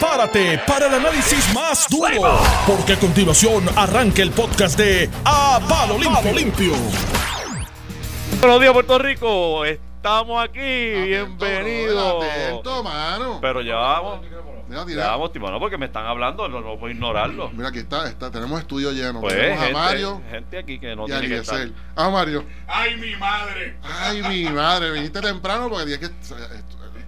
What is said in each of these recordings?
prepárate para el análisis más duro, porque a continuación arranca el podcast de A Palo Limpio. Buenos días, Puerto Rico. Estamos aquí. Bienvenidos. Atento, mano. Pero ya vamos. Mira, Ya vamos, tipo, no, porque me están hablando, no, no puedo ignorarlo. Mira, aquí está, está, tenemos estudio lleno. Pues, tenemos a gente, Mario gente aquí que no y a tiene que estar. Ah, Mario. ¡Ay, mi madre! Ay, mi madre, viniste temprano porque tienes que.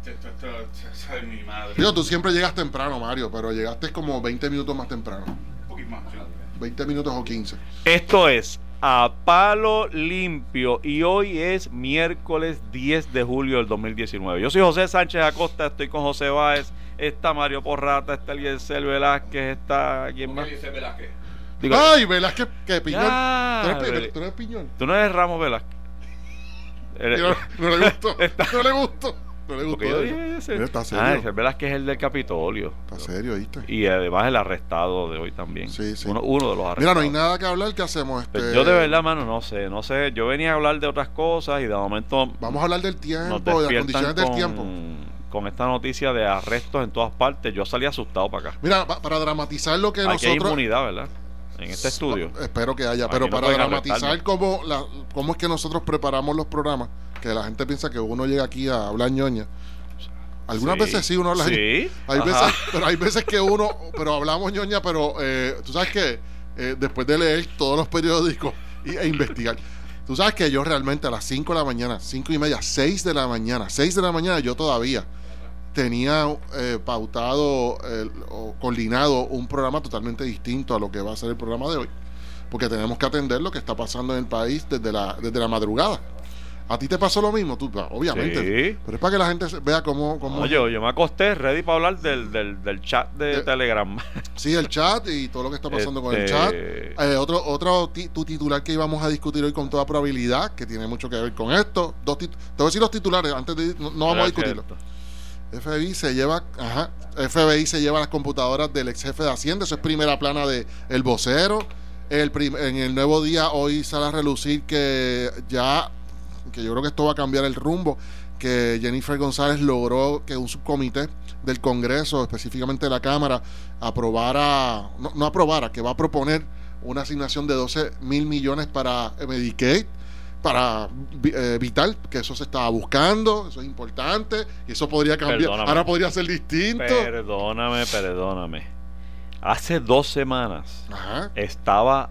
Esto, esto, esto, esto, ¡Ay, mi madre! Digo, tú siempre llegas temprano, Mario, pero llegaste como 20 minutos más temprano. Un poquito más. sí. 20 minutos o 15. Esto es a palo limpio y hoy es miércoles 10 de julio del 2019. Yo soy José Sánchez Acosta, estoy con José Báez, está Mario Porrata, está Eliezer Velázquez, está quién más. Digo, Ay, velas que, piñón. Ya, ¿Tú, eres, vele. tú eres piñón. tú no eres Ramos Velázquez. Eres- No, no le gustó. No le gustó. No le gustó. yo dije ese. Mira, está Ah, serio. ese Velázquez es el del Capitolio. Está serio, ¿viste? Y además el arrestado de hoy también. Sí, sí. Uno, uno de los arrestados. Mira, no hay nada que hablar. ¿Qué hacemos? Pues Este, Yo de verdad, mano, no sé, no sé. Yo venía a hablar de otras cosas y de momento Vamos a hablar del tiempo, de las condiciones del con, tiempo. con esta noticia de arrestos en todas partes. Yo salí asustado para acá. Mira, pa- para dramatizar lo que Aquí hay nosotros. inmunidad, ¿verdad? En este estudio. Espero que haya, pero para dramatizar cómo, la, cómo es que nosotros preparamos los programas, que la gente piensa que uno llega aquí a hablar ñoña. Algunas Sí. veces sí uno habla. Sí. Hay Ajá. veces, pero hay veces que uno, pero hablamos ñoña, pero eh, tú sabes que eh, después de leer todos los periódicos y, e investigar, tú sabes que yo realmente a las 5 de la mañana, 5 y media, 6 de la mañana, 6 de la mañana yo todavía tenía eh, pautado eh, o coordinado un programa totalmente distinto a lo que va a ser el programa de hoy, porque tenemos que atender lo que está pasando en el país desde la, desde la madrugada. ¿A ti te pasó lo mismo? Tú, obviamente. Sí. Pero es para que la gente vea cómo... cómo No, yo, yo me acosté ready para hablar del, del, del chat de De- Telegram. Sí, el chat y todo lo que está pasando con el Este- chat. Eh, otro otro ti- tu titular que íbamos a discutir hoy con toda probabilidad, que tiene mucho que ver con esto. Dos te voy a decir los titulares, antes de no, no vamos a discutirlo. FBI se lleva, ajá, FBI se lleva las computadoras del ex jefe de Hacienda, eso es primera plana de El Vocero. El en el nuevo día hoy sale a relucir que ya, que yo creo que esto va a cambiar el rumbo, que Jennifer González logró que un subcomité del Congreso, específicamente de la Cámara, aprobara, no, no aprobara, que va a proponer una asignación de 12 mil millones para Medicaid, para eh, Vital, que eso se estaba buscando, eso es importante, y eso podría cambiar, Perdóname. ahora podría ser distinto. Perdóname, perdóname. Hace dos semanas Ajá. estaba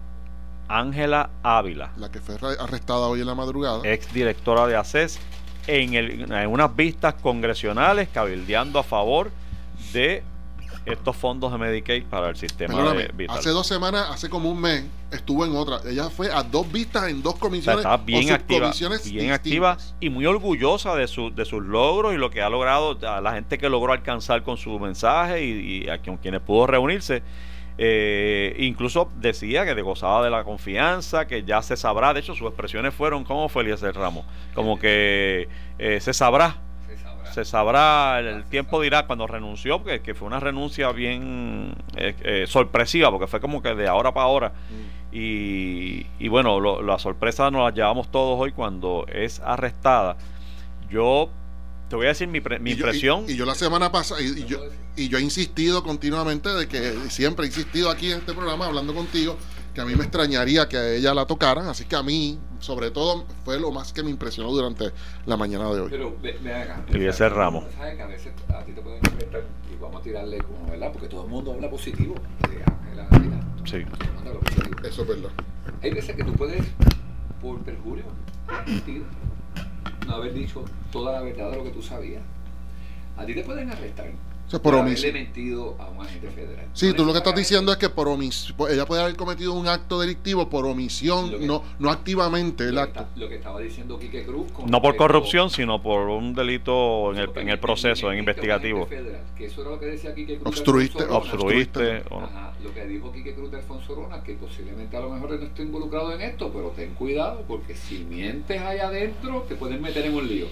Ángela Ávila, La que fue arre- arrestada hoy en la madrugada. ex directora de ACES, en, el- en unas vistas congresionales cabildeando a favor de estos fondos de Medicaid para el sistema Perdóname, de Vital. hace dos semanas, hace como un mes, estuvo en otra. Ella fue a dos vistas en dos O sea, comisiones. está bien o activa, bien distintas. activa y muy orgullosa de, su- de sus logros y lo que ha logrado, a la gente que logró alcanzar con su mensaje y, y a con quienes pudo reunirse. Eh, incluso decía que gozaba de la confianza, que ya se sabrá. De hecho, sus expresiones fueron como Feliz Ramos, como que eh, se sabrá, se sabrá, el tiempo dirá cuando renunció, porque que fue una renuncia bien eh, eh, sorpresiva, porque fue como que de ahora para ahora. Mm. Y, y bueno, lo- la sorpresa nos la llevamos todos hoy cuando es arrestada. Yo te voy a decir mi, pre- mi Y yo- impresión. Y, y yo la semana pasada, y, y yo, y yo he insistido continuamente de que siempre he insistido aquí en este programa hablando contigo, que a mí me extrañaría que a ella la tocaran, así que a mí, sobre todo, fue lo más que me impresionó durante la mañana de hoy. Pero ve, ve acá. Y ese Ramos. Sabes que a veces a ti te pueden inventar y vamos a tirarle como, ¿verdad? Porque todo el mundo habla positivo de Ángela Ávila. Sí. Todo el mundo habla positivo. Eso es verdad. Hay veces que tú puedes, por perjurio, mentir, no haber dicho toda la verdad de lo que tú sabías. A ti te pueden arrestar sea, por haberle omisión. mentido a un agente federal. Sí, No tú lo que estás diciendo es que por omisión, ella puede haber cometido un acto delictivo por omisión, que- no, no activamente el lo que acto. está- Lo que estaba diciendo Quique Cruz. con No por corrupción, sino por un delito en el, en el proceso, en investigativo. Federal, que eso era lo que decía Quique Cruz. de Obstruiste. Obstruiste. o no. Ajá, lo que dijo Quique Cruz de Alfonso Rona, que posiblemente a lo mejor él no esté involucrado en esto, pero ten cuidado, porque si mientes allá adentro, te pueden meter en un lío.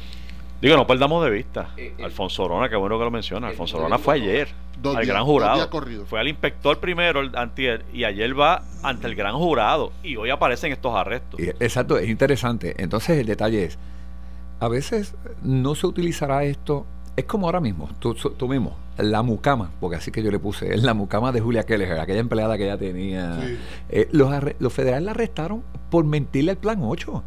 Digo, no perdamos de vista. Eh, eh. Alfonso Rona, qué bueno que lo menciona. Eh, Alfonso no Rona digo fue ayer al días- gran jurado. Fue al inspector primero, el antier, y ayer va ante el gran jurado. Y hoy aparecen estos arrestos. Exacto, es interesante. Entonces el detalle es, a veces no se utilizará esto, es como ahora mismo, tú, tú mismo, la mucama, porque así que yo le puse, es la mucama de Julia Keller, aquella empleada que ella tenía. Sí. Eh, los, los federales la arrestaron por mentirle al plan 8.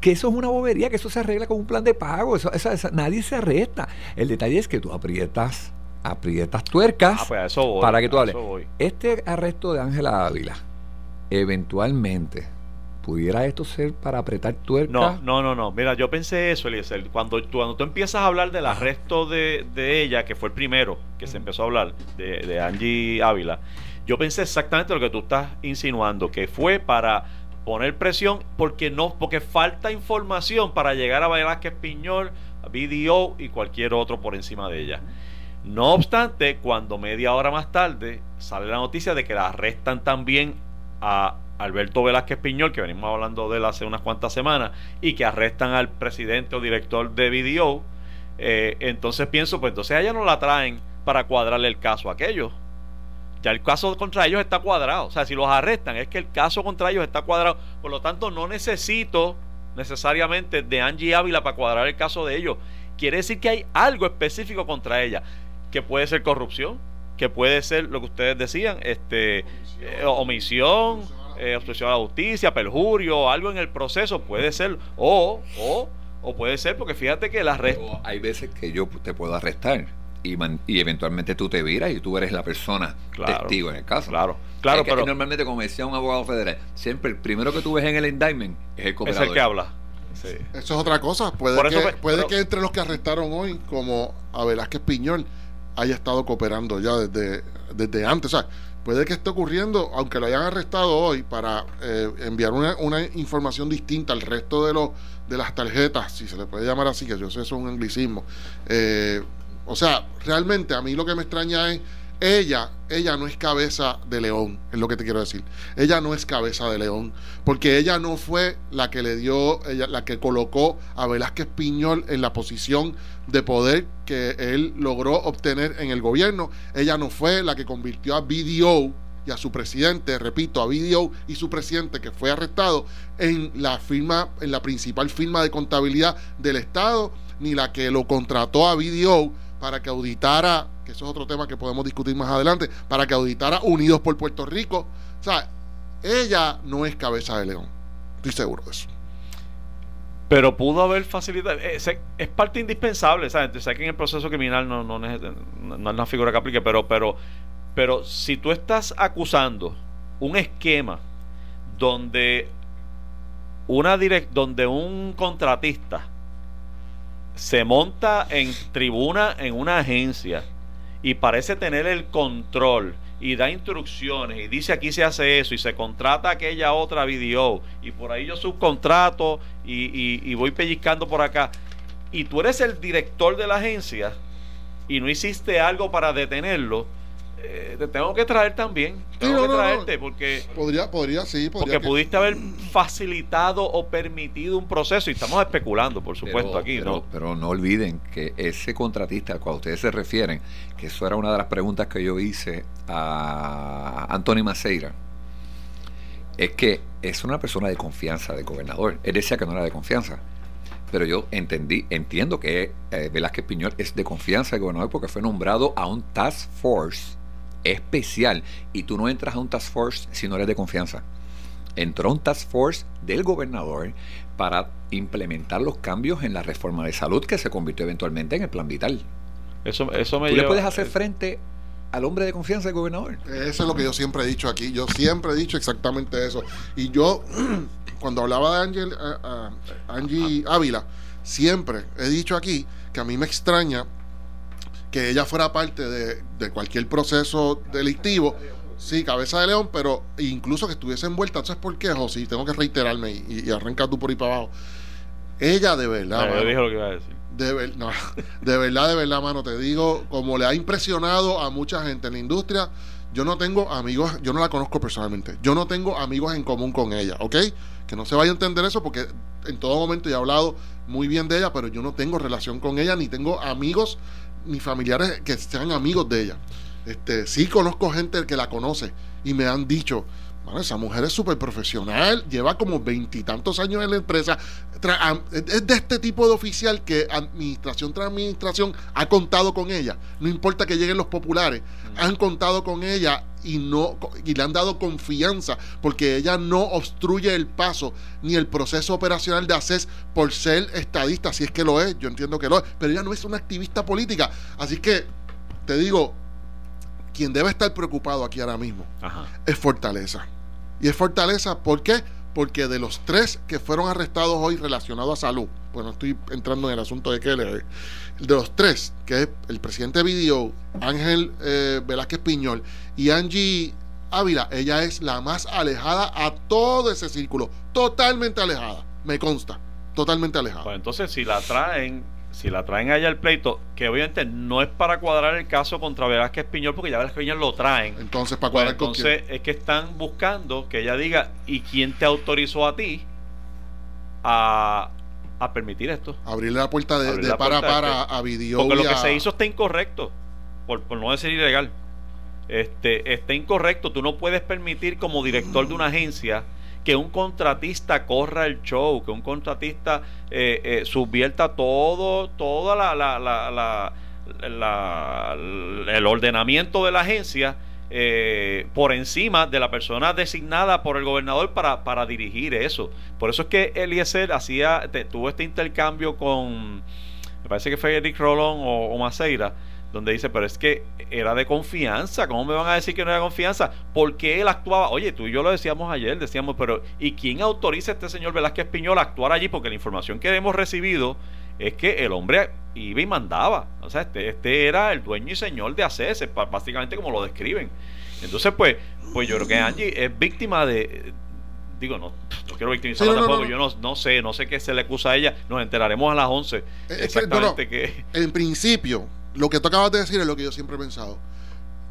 Que eso es una bobería, que eso se arregla con un plan de pago. Eso, esa- nadie se arresta. El detalle es que tú aprietas, aprietas tuercas Ah, pues eso voy. para que tú hables. eso. Este arresto de Ángela Ávila, eventualmente, ¿pudiera esto ser para apretar tuercas? No, no, no, no. Mira, yo pensé eso, Eliezer. Cuando, tú- cuando tú empiezas a hablar del arresto de, de ella, que fue el primero que se empezó a hablar, de, de Angie Ávila, yo pensé exactamente lo que tú estás insinuando, que fue para poner presión porque no, porque falta información para llegar a Velázquez Piñol, a BDO y cualquier otro por encima de ella. No obstante, cuando media hora más tarde sale la noticia de que la arrestan también a Alberto Velázquez Piñol, que venimos hablando de él hace unas cuantas semanas, y que arrestan al presidente o director de BDO, eh, entonces pienso, pues entonces a ella no la traen para cuadrarle el caso a aquellos. Ya el caso contra ellos está cuadrado. O sea, si los arrestan, es que el caso contra ellos está cuadrado. Por lo tanto, no necesito necesariamente de Angie Ávila para cuadrar el caso de ellos. Quiere decir que hay algo específico contra ella, que puede ser corrupción, que puede ser lo que ustedes decían, este eh, omisión, eh, obstrucción a la justicia, perjurio, algo en el proceso, puede ser, o, o, o puede ser, porque fíjate que el arresto. Pero hay veces que yo te puedo arrestar y, man- y eventualmente tú te viras y tú eres la persona Claro, testigo en el caso. Claro, claro, Es que pero normalmente, como decía un abogado federal, siempre el primero que tú ves en el indictment es el es cooperador. el que habla. Sí. Eso es otra cosa. Puede, que, fue- puede pero- que entre los que arrestaron hoy, como a Velázquez Piñol, haya estado cooperando ya desde, desde antes. O sea, puede que esté ocurriendo, aunque lo hayan arrestado hoy, para eh, enviar una, una información distinta al resto de, los de las tarjetas, si se le puede llamar así, que yo sé eso es un anglicismo. Eh, o sea, realmente a mí lo que me extraña es ella, ella no es cabeza de león, es lo que te quiero decir. Ella no es cabeza de león, porque ella no fue la que le dio, ella, la que colocó a Velázquez Piñol en la posición de poder que él logró obtener en el gobierno. Ella no fue la que convirtió a BDO y a su presidente, repito, a BDO y su presidente que fue arrestado en la firma, en la principal firma de contabilidad del Estado, ni la que lo contrató a BDO para que auditara, que eso es otro tema que podemos discutir más adelante, para que auditara Unidos por Puerto Rico. O sea, ella no es cabeza de león. Estoy seguro de eso. Pero pudo haber facilitado. eh, se- es parte indispensable, ¿sabes? Sé que en el proceso criminal no, no, no- no es una figura que aplique, pero, pero, pero si tú estás acusando un esquema donde una direct, donde un contratista se monta en tribuna en una agencia y parece tener el control y da instrucciones y dice aquí se hace eso y se contrata aquella otra video y por ahí yo subcontrato y, y, y voy pellizcando por acá. Y tú eres el director de la agencia y no hiciste algo para detenerlo eh, te tengo que traer también tengo no, que no, no. traerte porque Podría, podría, sí, podría. porque que- pudiste haber facilitado o permitido un proceso y estamos especulando por supuesto Pero- aquí pero, no pero no olviden que ese contratista al cual ustedes se refieren, que eso era una de las preguntas que yo hice a Anthony Maceira, es que es una persona de confianza del gobernador. Él decía que no era de confianza. Pero yo entendí, entiendo que eh, Velázquez Piñol es de confianza del gobernador porque fue nombrado a un task force especial. Y tú no entras a un task force si no eres de confianza entró un task force del gobernador para implementar los cambios en la reforma de salud que se convirtió eventualmente en el plan vital. eso, eso me ¿Tú le puedes hacer eh, frente al hombre de confianza del gobernador? Eso es lo que yo siempre he dicho aquí. Yo siempre he dicho exactamente eso. Y yo, cuando hablaba de Ángel, a- a- Angie Ávila, siempre he dicho aquí que a mí me extraña que ella fuera parte de, de cualquier proceso delictivo. Sí, cabeza de león, pero incluso que estuviese envuelta. ¿Sabes por qué, José? Tengo que reiterarme y, y arranca tú por ahí para abajo. Ella de verdad. eh, yo dije lo que iba a decir de, ver- no, de verdad, de verdad, mano, te digo, como le ha impresionado a mucha gente en la industria, yo no tengo amigos, yo no la conozco personalmente, yo no tengo amigos en común con ella, ¿ok? Que no se vaya a entender eso porque en todo momento he hablado muy bien de ella, pero yo no tengo relación con ella, ni tengo amigos ni familiares que sean amigos de ella. Este, sí conozco gente que la conoce y me han dicho, Bueno, esa mujer es súper profesional, lleva como veintitantos años en la empresa. Es de este tipo de oficial que administración tras administración ha contado con ella. No importa que lleguen los populares, mm. han contado con ella y, no, y le han dado confianza porque ella no obstruye el paso ni el proceso operacional de ACES por ser estadista, si es que lo es, yo entiendo que lo es, pero ella no es una activista política. Así que, te digo, quien debe estar preocupado aquí ahora mismo es Fortaleza. Y es Fortaleza, ¿por qué? Porque de los tres que fueron arrestados hoy relacionados a salud, bueno, estoy entrando en el asunto de Keller, de los tres, que es el presidente de Ángel eh, Velázquez Piñol y Angie Ávila, ella es la más alejada a todo ese círculo, totalmente alejada, me consta, totalmente alejada. Pues entonces, si la traen si la traen allá al pleito, que obviamente no es para cuadrar el caso contra Velázquez Piñol, porque ya Velázquez Piñol lo traen. Entonces, para cuadrar pues Entonces, es que están buscando que ella diga, ¿y quién te autorizó a ti a, permitir esto? Abrirle la puerta de, para para a video. Porque lo que se hizo está incorrecto, por, por no decir ilegal. Este, está incorrecto. Tú no puedes permitir como director de una agencia que un contratista corra el show, que un contratista eh, eh, subvierta todo, toda la, la, la, el ordenamiento de la agencia eh, por encima de la persona designada por el gobernador para, dirigir eso. Por eso es que Eliezer hacía, tuvo este intercambio con, me parece que fue Eric Rolón o Maceira, donde dice, pero es que era de confianza, ¿cómo me van a decir que no era de confianza? Porque él actuaba, oye, tú y yo lo decíamos ayer, decíamos, pero ¿y quién autoriza a este señor Velázquez Piñol a actuar allí? Porque la información que hemos recibido es que el hombre iba y mandaba, o sea, este, este era el dueño y señor de ACS, básicamente como lo describen. Entonces, pues, pues yo creo que Angie es víctima de, digo, no, no quiero victimizarla tampoco, yo no, no, sé, no sé qué se le acusa a ella, nos enteraremos a las 11 exactamente que... En principio, lo que tú acabas de decir es lo que yo siempre he pensado.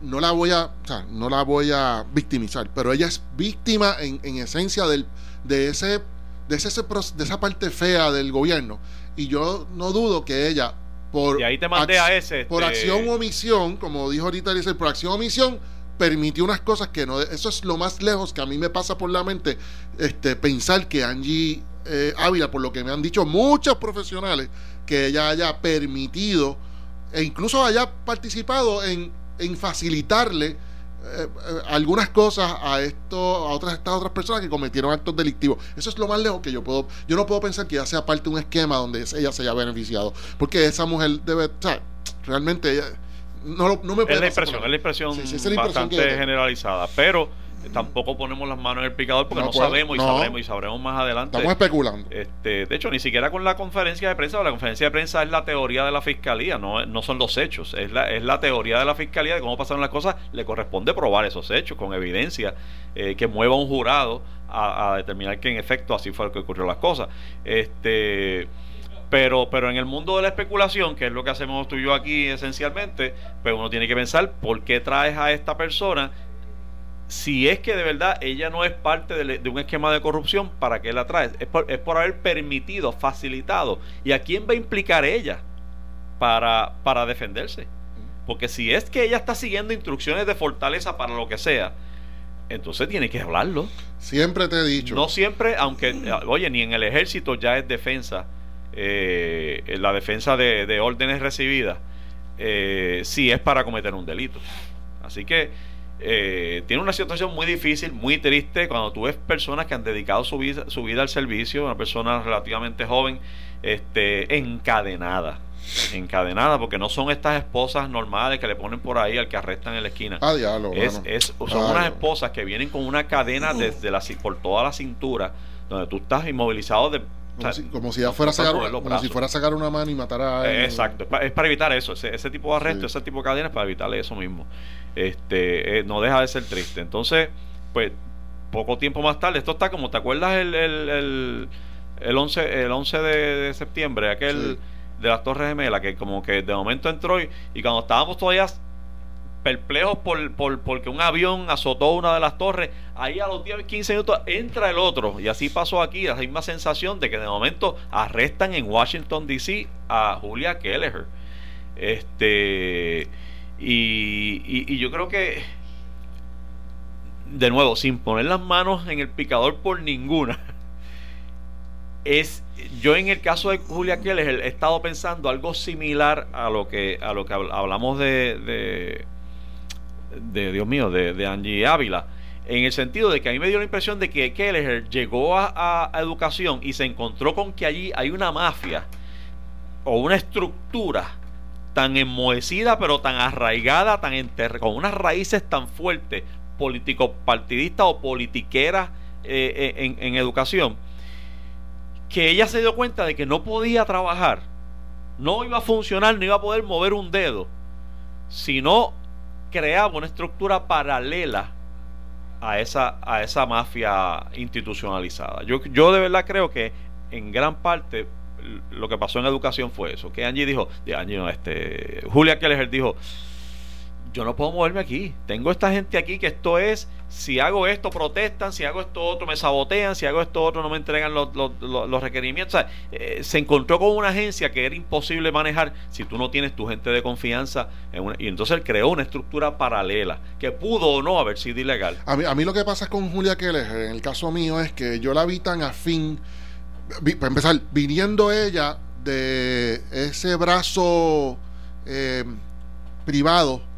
No la voy a, o sea, no la voy a victimizar, pero ella es víctima en, esencia del, de ese, de ese, de esa parte fea del gobierno. Y yo no dudo que ella, por, ahí te mandé a ese, por este acción o omisión, como dijo ahorita dice, por acción o omisión, permitió unas cosas que no. Eso es lo más lejos que a mí me pasa por la mente, este, pensar que Angie eh, Ávila, por lo que me han dicho muchos profesionales, que ella haya permitido e incluso haya participado en, facilitarle eh, eh, algunas cosas a esto, a otras estas otras personas que cometieron actos delictivos. Eso es lo más lejos que yo puedo. Yo no puedo pensar que ella sea parte de un esquema donde ella se haya beneficiado. Porque esa mujer debe. O sea, realmente no, no me puede. Es la impresión, es la impresión, bastante generalizada. Pero tampoco ponemos las manos en el picador porque no, sabemos y sabremos y sabremos más adelante. Estamos especulando. Este, de hecho, ni siquiera con la conferencia de prensa, la conferencia de prensa es la teoría de la fiscalía, no, no son los hechos, es la, es la teoría de la fiscalía de cómo pasaron las cosas, le corresponde probar esos hechos con evidencia eh, que mueva un jurado a, determinar que en efecto así fue lo que ocurrió las cosas. Este pero, pero en el mundo de la especulación, que es lo que hacemos tú y yo aquí esencialmente, pues uno tiene que pensar por qué traes a esta persona si es que de verdad ella no es parte de, un esquema de corrupción, ¿para qué la trae? Es por, es por, haber permitido, facilitado. ¿Y a quién va a implicar ella para, para defenderse? Porque si es que ella está siguiendo instrucciones de fortaleza para lo que sea, entonces tiene que hablarlo. Siempre te he dicho. No siempre, aunque, oye, ni en el ejército ya es defensa, eh, la defensa de, órdenes recibidas, eh, si es para cometer un delito. Así que eh, tiene una situación muy difícil, muy triste, cuando tú ves personas que han dedicado su vida, su vida al servicio, una persona relativamente joven, este, encadenada. Encadenada, porque no son estas esposas normales que le ponen por ahí al que arrestan en la esquina. Ah, es, son unas esposas que vienen con una cadena desde la, por toda la cintura, donde tú estás inmovilizado de como, si, fuera a sacar, como si fuera a sacar una mano y matar a él. Exacto, es para, evitar eso, ese, tipo de arresto, ese tipo de cadenas, para evitar eso mismo. Este, eh, no deja de ser triste. Entonces, pues, poco tiempo más tarde, esto está como, ¿te acuerdas el, el, el, 11, el 11 de, septiembre, aquel de las Torres Gemelas, que como que de momento entró y, y cuando estábamos todavía perplejos por, por, porque un avión azotó una de las torres, ahí a los 10, 15 minutos entra el otro. Y así pasó aquí, la misma sensación de que de momento arrestan en Washington, D.C. a Julia Kelleher. Este, y, y, yo creo que de nuevo, sin poner las manos en el picador por ninguna, es yo en el caso de Julia Keller he estado pensando algo similar a lo que a lo que hablamos de de, Dios mío de, de, Angie Ávila en el sentido de que a mí me dio la impresión de que Keller llegó a, a educación y se encontró con que allí hay una mafia o una estructura tan enmohecida pero tan arraigada tan con unas raíces tan fuertes político partidista o politiquera eh, eh, en, educación, que ella se dio cuenta de que no podía trabajar, no iba a funcionar, no iba a poder mover un dedo, si no creaba una estructura paralela a esa, a esa mafia institucionalizada. Yo, yo de verdad creo que en gran parte lo que pasó en educación fue eso, que Angie dijo, Angie no, este, Julia Keller dijo, yo no puedo moverme aquí. Tengo esta gente aquí que esto es, si hago esto protestan, si hago esto otro me sabotean, si hago esto otro no me entregan los, los, requerimientos. Eh, se encontró con una agencia que era imposible manejar si tú no tienes tu gente de confianza. y entonces él creó una estructura paralela que pudo o no haber sido ilegal. A mí, a mí lo que pasa con Julia Keller, en el caso mío, es que yo la vi tan afín, para empezar, viniendo ella de ese brazo eh, privado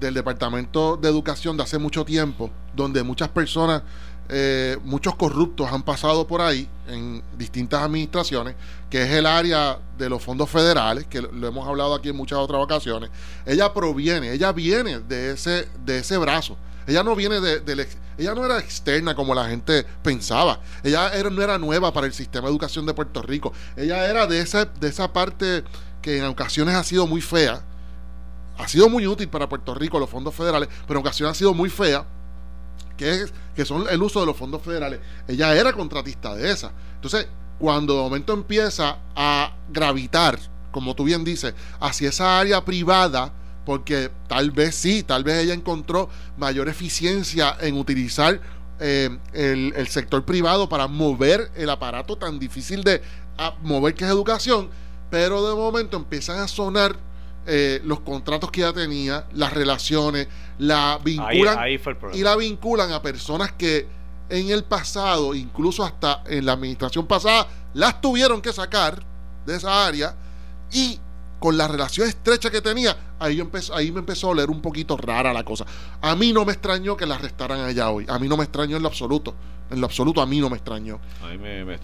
del Departamento de Educación de hace mucho tiempo, donde muchas personas, eh, muchos corruptos han pasado por ahí en distintas administraciones, que es el área de los fondos federales, que lo hemos hablado aquí en muchas otras ocasiones. Ella proviene, ella viene de ese, de ese brazo. Ella no viene de, ella no era externa como la gente pensaba. Ella era, no era nueva para el sistema de educación de Puerto Rico. Ella era de esa, de esa parte que en ocasiones ha sido muy fea, ha sido muy útil para Puerto Rico los fondos federales, pero en ocasiones ha sido muy fea, que, es, que son el uso de los fondos federales. Ella era contratista de esa. Entonces, cuando de momento empieza a gravitar, como tú bien dices, hacia esa área privada, porque tal vez sí, tal vez ella encontró mayor eficiencia en utilizar eh, el, el, sector privado para mover el aparato tan difícil de mover que es educación, pero de momento empiezan a sonar eh, los contratos que ya tenía, las relaciones, la vinculan y la vinculan a personas que en el pasado, incluso hasta en la administración pasada, las tuvieron que sacar de esa área y con la relación estrecha que tenía, ahí, empezó, ahí me empezó a oler un poquito rara la cosa. A mí no me extrañó que la arrestaran allá hoy. A mí no me extrañó en lo absoluto. En lo absoluto a mí no me extrañó.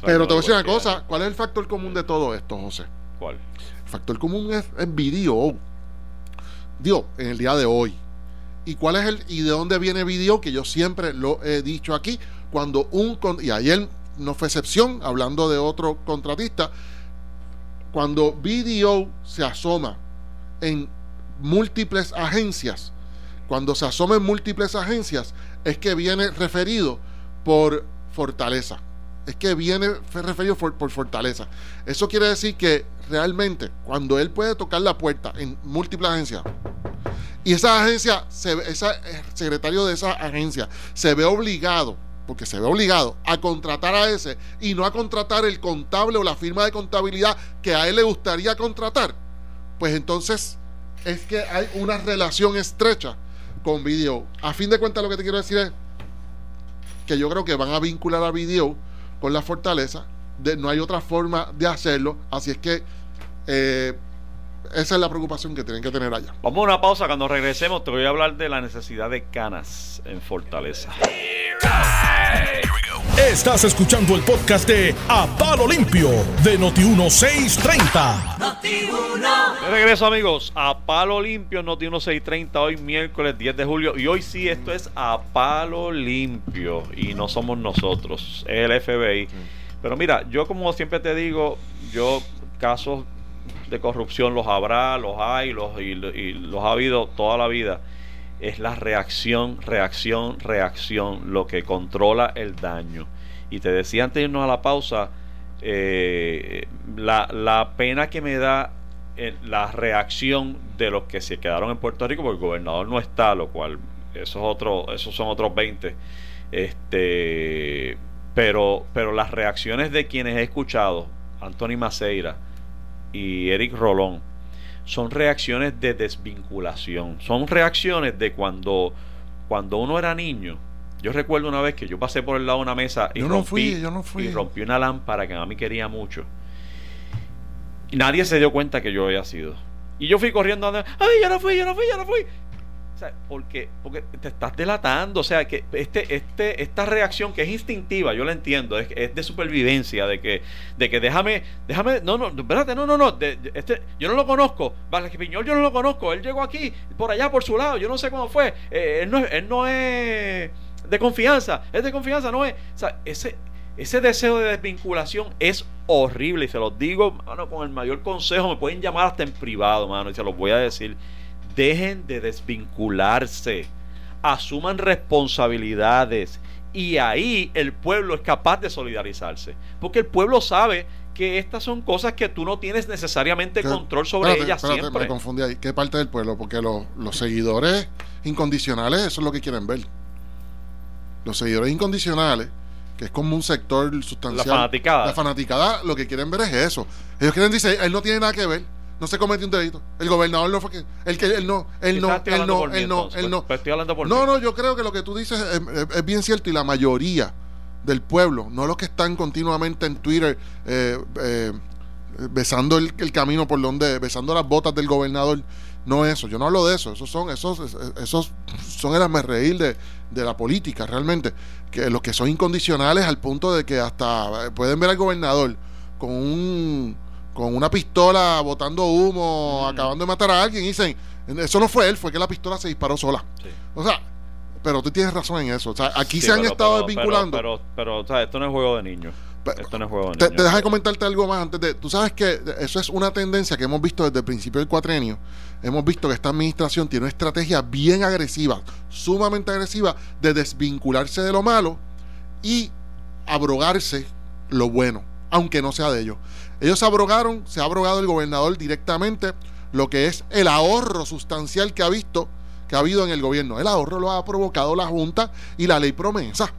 Pero te voy a decir una cosa, ¿cuál es el factor común de todo esto, José? ¿Cuál? El factor común es, video. Dios, en el día de hoy. ¿Y cuál es el y de dónde viene video? Que yo siempre lo he dicho aquí. Cuando un y ayer no fue excepción, hablando de otro contratista, cuando video se asoma en múltiples agencias, cuando se asoma en múltiples agencias, es que viene referido por Fortaleza es que viene referido por, fortaleza. Eso quiere decir que realmente cuando él puede tocar la puerta en múltiples agencias y esa agencia, ese eh, secretario de esa agencia se ve obligado, porque se ve obligado a contratar a ese y no a contratar el contable o la firma de contabilidad que a él le gustaría contratar, pues entonces es que hay una relación estrecha con Video. A fin de cuentas lo que te quiero decir es que yo creo que van a vincular a Video con la fortaleza. De, no hay otra forma de hacerlo. Así es que eh, esa es la preocupación que tienen que tener allá. Vamos a una pausa. Cuando regresemos, te voy a hablar de la necesidad de canas en Fortaleza. Estás escuchando el podcast de A Palo Limpio de Noti1630. De regreso, amigos, a Palo Limpio, Noti1630, hoy miércoles 10 de julio. Y hoy sí, esto es A Palo Limpio. Y no somos nosotros, es el FBI. Pero mira, yo como siempre te digo, yo casos de corrupción los habrá, los hay los, y los ha habido toda la vida es la reacción, reacción, reacción, lo que controla el daño. Y te decía antes de irnos a la pausa, eh, la, la, pena que me da eh, la reacción de los que se quedaron en Puerto Rico, porque el gobernador no está, lo cual esos, otros esos son otros 20. Este, pero, pero las reacciones de quienes he escuchado, Anthony Maceira y Eric Rolón, son reacciones de desvinculación, son reacciones de cuando, cuando uno era niño Yo recuerdo una vez que yo pasé por el lado de una mesa y, Yo no rompí, fui, yo no fui. y rompí una lámpara que a mí quería mucho. Y nadie se dio cuenta que yo había sido. Y yo fui corriendo, a- ay, yo no fui, yo no fui, yo no fui. O sea, porque, porque te estás delatando. O sea, que este, este, esta reacción que es instintiva, yo la entiendo, es, es de supervivencia, de que, de que déjame, déjame, no, no, espérate, no, no, no, este, yo no lo conozco, Piñol yo no lo conozco, él llegó aquí, por allá, por su lado, yo no sé cómo fue, eh, él, no, él no es de confianza, es de confianza, no es, o sea, ese, ese deseo de desvinculación es horrible y se los digo, mano, con el mayor consejo, me pueden llamar hasta en privado, mano, y se los voy a decir. Dejen de desvincularse, asuman responsabilidades y ahí el pueblo es capaz de solidarizarse, porque el pueblo sabe que estas son cosas que tú no tienes necesariamente control sobre Espérate, ellas espérate, siempre. Me confundí ahí. ¿Qué parte del pueblo? Porque los, los seguidores incondicionales, eso es lo que quieren ver. Los seguidores incondicionales, que es como un sector sustancial. La fanaticada. La fanaticada, lo que quieren ver es eso. Ellos quieren decir, él no tiene nada que ver, no se cometió un delito. El gobernador no fue que. Él, que, él no, él no, él no, él no, él no. pues, estoy hablando por No, no, yo creo que lo que tú dices es, bien cierto y la mayoría del pueblo, no los que están continuamente en Twitter eh, eh, besando el, el camino por donde, besando las botas del gobernador, no eso, yo no hablo de eso, esos son, esos, esos son el reír de, de la política realmente, que los que son incondicionales al punto de que hasta pueden ver al gobernador con un con una pistola botando humo, Mm. acabando de matar a alguien, y dicen, eso no fue él, fue que la pistola se disparó sola. Sí. O sea, pero tú tienes razón en eso. O sea, aquí Sí, se han pero- estado pero- desvinculando. Pero, pero, o sea, esto no es juego de niños. Esto no es juego de te, niños. te deja de comentarte algo más antes de. Tú sabes que eso es una tendencia que hemos visto desde el principio del cuatrenio. Hemos visto que esta administración tiene una estrategia bien agresiva, sumamente agresiva, de desvincularse de lo malo y abrogarse lo bueno, aunque no sea de ellos. Ellos abrogaron, se ha abrogado el gobernador directamente lo que es el ahorro sustancial que ha visto, que ha habido en el gobierno. El ahorro lo ha provocado la Junta y la ley promesa.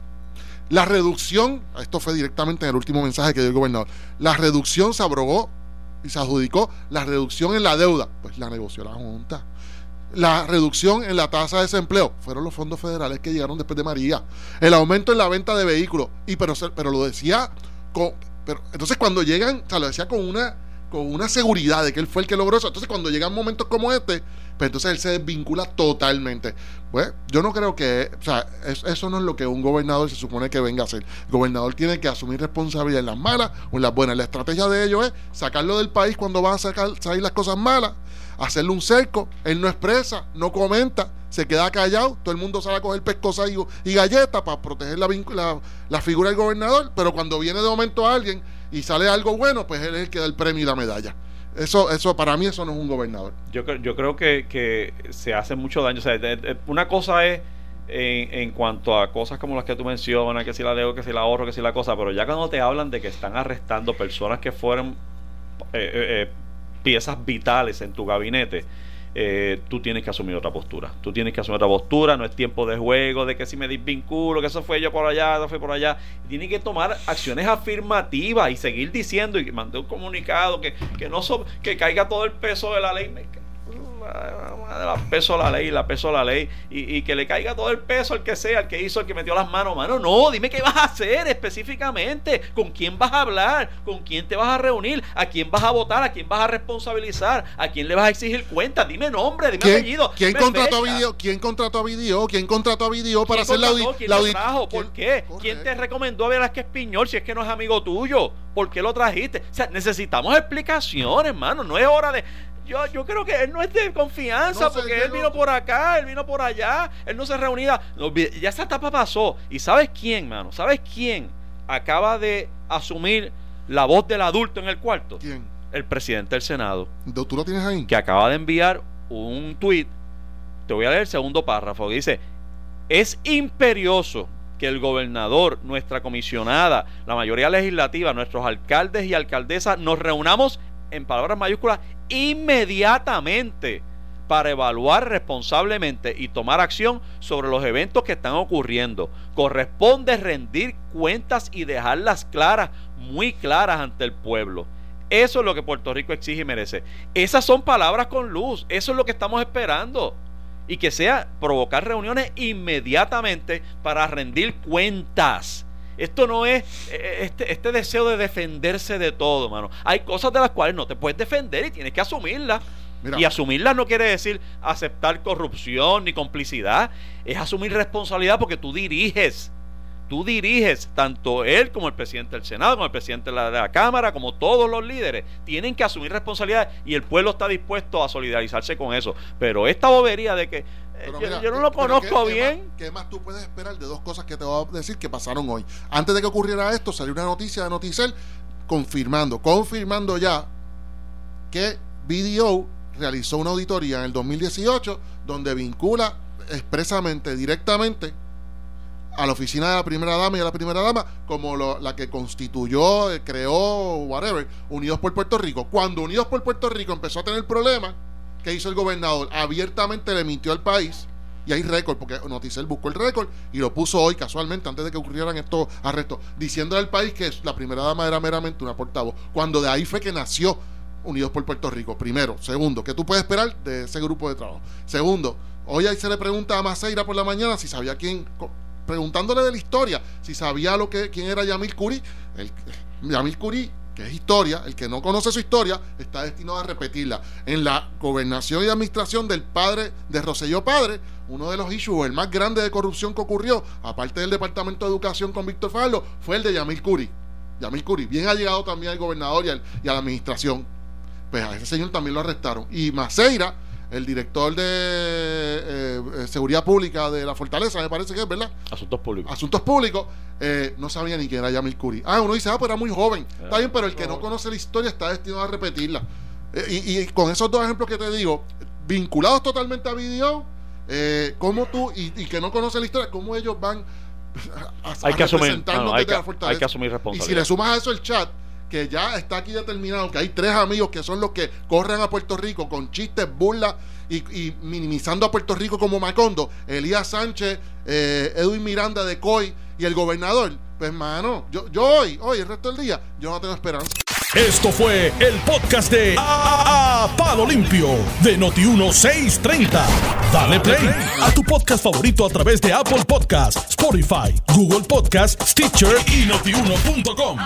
La reducción, esto fue directamente en el último mensaje que dio el gobernador, la reducción se abrogó y se adjudicó la reducción en la deuda, pues la negoció la Junta. La reducción en la tasa de desempleo fueron los fondos federales que llegaron después de María. El aumento en la venta de vehículos, y pero, pero lo decía con. Pero, entonces cuando llegan, o sea, lo decía con una, con una seguridad de que él fue el que logró eso. Entonces cuando llegan momentos como este, pues entonces él se desvincula totalmente. Pues yo no creo que, o sea, es- eso no es lo que un gobernador se supone que venga a hacer. El gobernador tiene que asumir responsabilidad en las malas o en las buenas. La estrategia de ellos es sacarlo del país cuando van a sacar, salir las cosas malas, hacerle un cerco, él no expresa, no comenta, se queda callado, todo el mundo sale a coger pescosas y, y galletas para proteger la, la, la figura del gobernador, pero cuando viene de momento alguien y sale algo bueno, pues él es el que da el premio y la medalla. Eso, eso para mí eso no es un gobernador. Yo, yo creo que, que se hace mucho daño. O sea, una cosa es en, cuanto a cosas como las que tú mencionas, que si la deuda, que si la ahorro, que si la cosa, pero ya cuando te hablan de que están arrestando personas que fueron eh, eh, eh, piezas vitales en tu gabinete, eh, tú tienes que asumir otra postura. Tú tienes que asumir otra postura, no es tiempo de juego, de que si me desvinculo, que eso fue yo por allá, eso fue por allá. Tienes que tomar acciones afirmativas y seguir diciendo y mandé un comunicado que, que no so- que caiga todo el peso de la ley. La- peso a la ley, la peso a la ley, y, y que le caiga todo el peso al que sea, al que hizo, al que metió las manos, mano, no, dime qué vas a hacer específicamente, con quién vas a hablar, con quién te vas a reunir, a quién vas a votar, a quién vas a responsabilizar, a quién le vas a exigir cuentas, dime nombre, dime ¿Quién, apellido. quién contrató. Video? ¿Quién contrató a Video? ¿Quién contrató a Video para ¿Quién hacer la, contrató? audi- ¿Quién la lo trajo? ¿Por qué? ¿Quién te recomendó a Velázquez Piñol si es que no es amigo tuyo? ¿Por qué lo trajiste? O sea, necesitamos explicaciones, hermano. No es hora de. Yo, yo creo que él no es de confianza No sé, porque él no- vino por acá, él vino por allá, él no se reunía. Ya esa etapa pasó. ¿Y sabes quién, mano? ¿Sabes quién acaba de asumir la voz del adulto en el cuarto? ¿Quién? El presidente del Senado ¿Tú lo tienes ahí? que acaba de enviar un tweet. Te voy a leer el segundo párrafo que dice: Es imperioso que el gobernador, nuestra comisionada, la mayoría legislativa, nuestros alcaldes y alcaldesas nos reunamos en palabras mayúsculas inmediatamente para evaluar responsablemente y tomar acción sobre los eventos que están ocurriendo. Corresponde rendir cuentas y dejarlas claras, muy claras ante el pueblo. Eso es lo que Puerto Rico exige y merece. Esas son palabras con luz. Eso es lo que estamos esperando. y que sea provocar reuniones inmediatamente para rendir cuentas. Esto no es eh, este, este deseo de defenderse de todo, mano. Hay cosas de las cuales no te puedes defender y tienes que asumirlas. Mira. Y asumirlas no quiere decir aceptar corrupción ni complicidad, es asumir responsabilidad porque tú diriges. Tú diriges, tanto él como el presidente del Senado, como el presidente de la, de la Cámara, como todos los líderes, tienen que asumir responsabilidad y el pueblo está dispuesto a solidarizarse con eso. Pero esta bobería de que Pero yo, mira, yo no ¿qué- lo conozco qué- qué bien. más- ¿Qué más tú puedes esperar de dos cosas que te voy a decir que pasaron hoy? Antes de que ocurriera esto, salió una noticia de Noticel confirmando, confirmando ya que BDO realizó una auditoría en el 2018 donde vincula expresamente, directamente a la oficina de la primera dama y a la primera dama como lo- la que constituyó, eh, creó, whatever, Unidos por Puerto Rico. Cuando Unidos por Puerto Rico empezó a tener problemas, ¿qué hizo el gobernador? Abiertamente le mintió al país y hay récord, porque Noticel buscó el récord y lo puso hoy casualmente antes de que ocurrieran estos arrestos, diciendo al país que la primera dama era meramente una portavoz, cuando de ahí fue que nació Unidos por Puerto Rico. Primero. Segundo, ¿qué tú puedes esperar de ese grupo de trabajo? Segundo, hoy ahí se le pregunta a Maceira por la mañana si sabía quién, preguntándole de la historia, si sabía lo que quién era Yamil Curi. El, Yamil Curi, que es historia, el que no conoce su historia, está destinado a repetirla. En la gobernación y administración del padre de Roselló Padre, uno de los issues, el más grande de corrupción que ocurrió, aparte del Departamento de Educación con Víctor Farlo, fue el de Yamil Curi. Yamil Curi, bien ha llegado también al gobernador y, y a la administración. Pues a ese señor también lo arrestaron. Y Maceira, el director de eh, eh, Seguridad Pública de la Fortaleza, me parece que es, ¿verdad? Asuntos públicos. Asuntos Públicos, eh, no sabía ni quién era Yamil Curi. Ah, uno dice, ah, pero era muy joven. Está bien, pero el que no conoce la historia está destinado a repetirla. Eh, y, y con esos dos ejemplos que te digo, vinculados totalmente a video, eh, cómo tú, y, y que no conoce la historia, cómo ellos van a, a Hay que asumir, no, no, hay que- la Fortaleza. hay que asumir Y si responsabilidad. le sumas a eso el chat, que ya está aquí determinado que hay tres amigos que son los que corren a Puerto Rico con chistes, burlas y, minimizando a Puerto Rico como Macondo, Elías Sánchez, eh, Edwin Miranda de COI y el gobernador. Pues, mano, yo, yo hoy, hoy, el resto del día, yo no tengo esperanza. Esto fue el podcast de A, A- Palo Limpio de Noti1630. Dale play a tu podcast favorito a través de Apple Podcasts, Spotify, Google Podcasts, Stitcher y notiuno.com.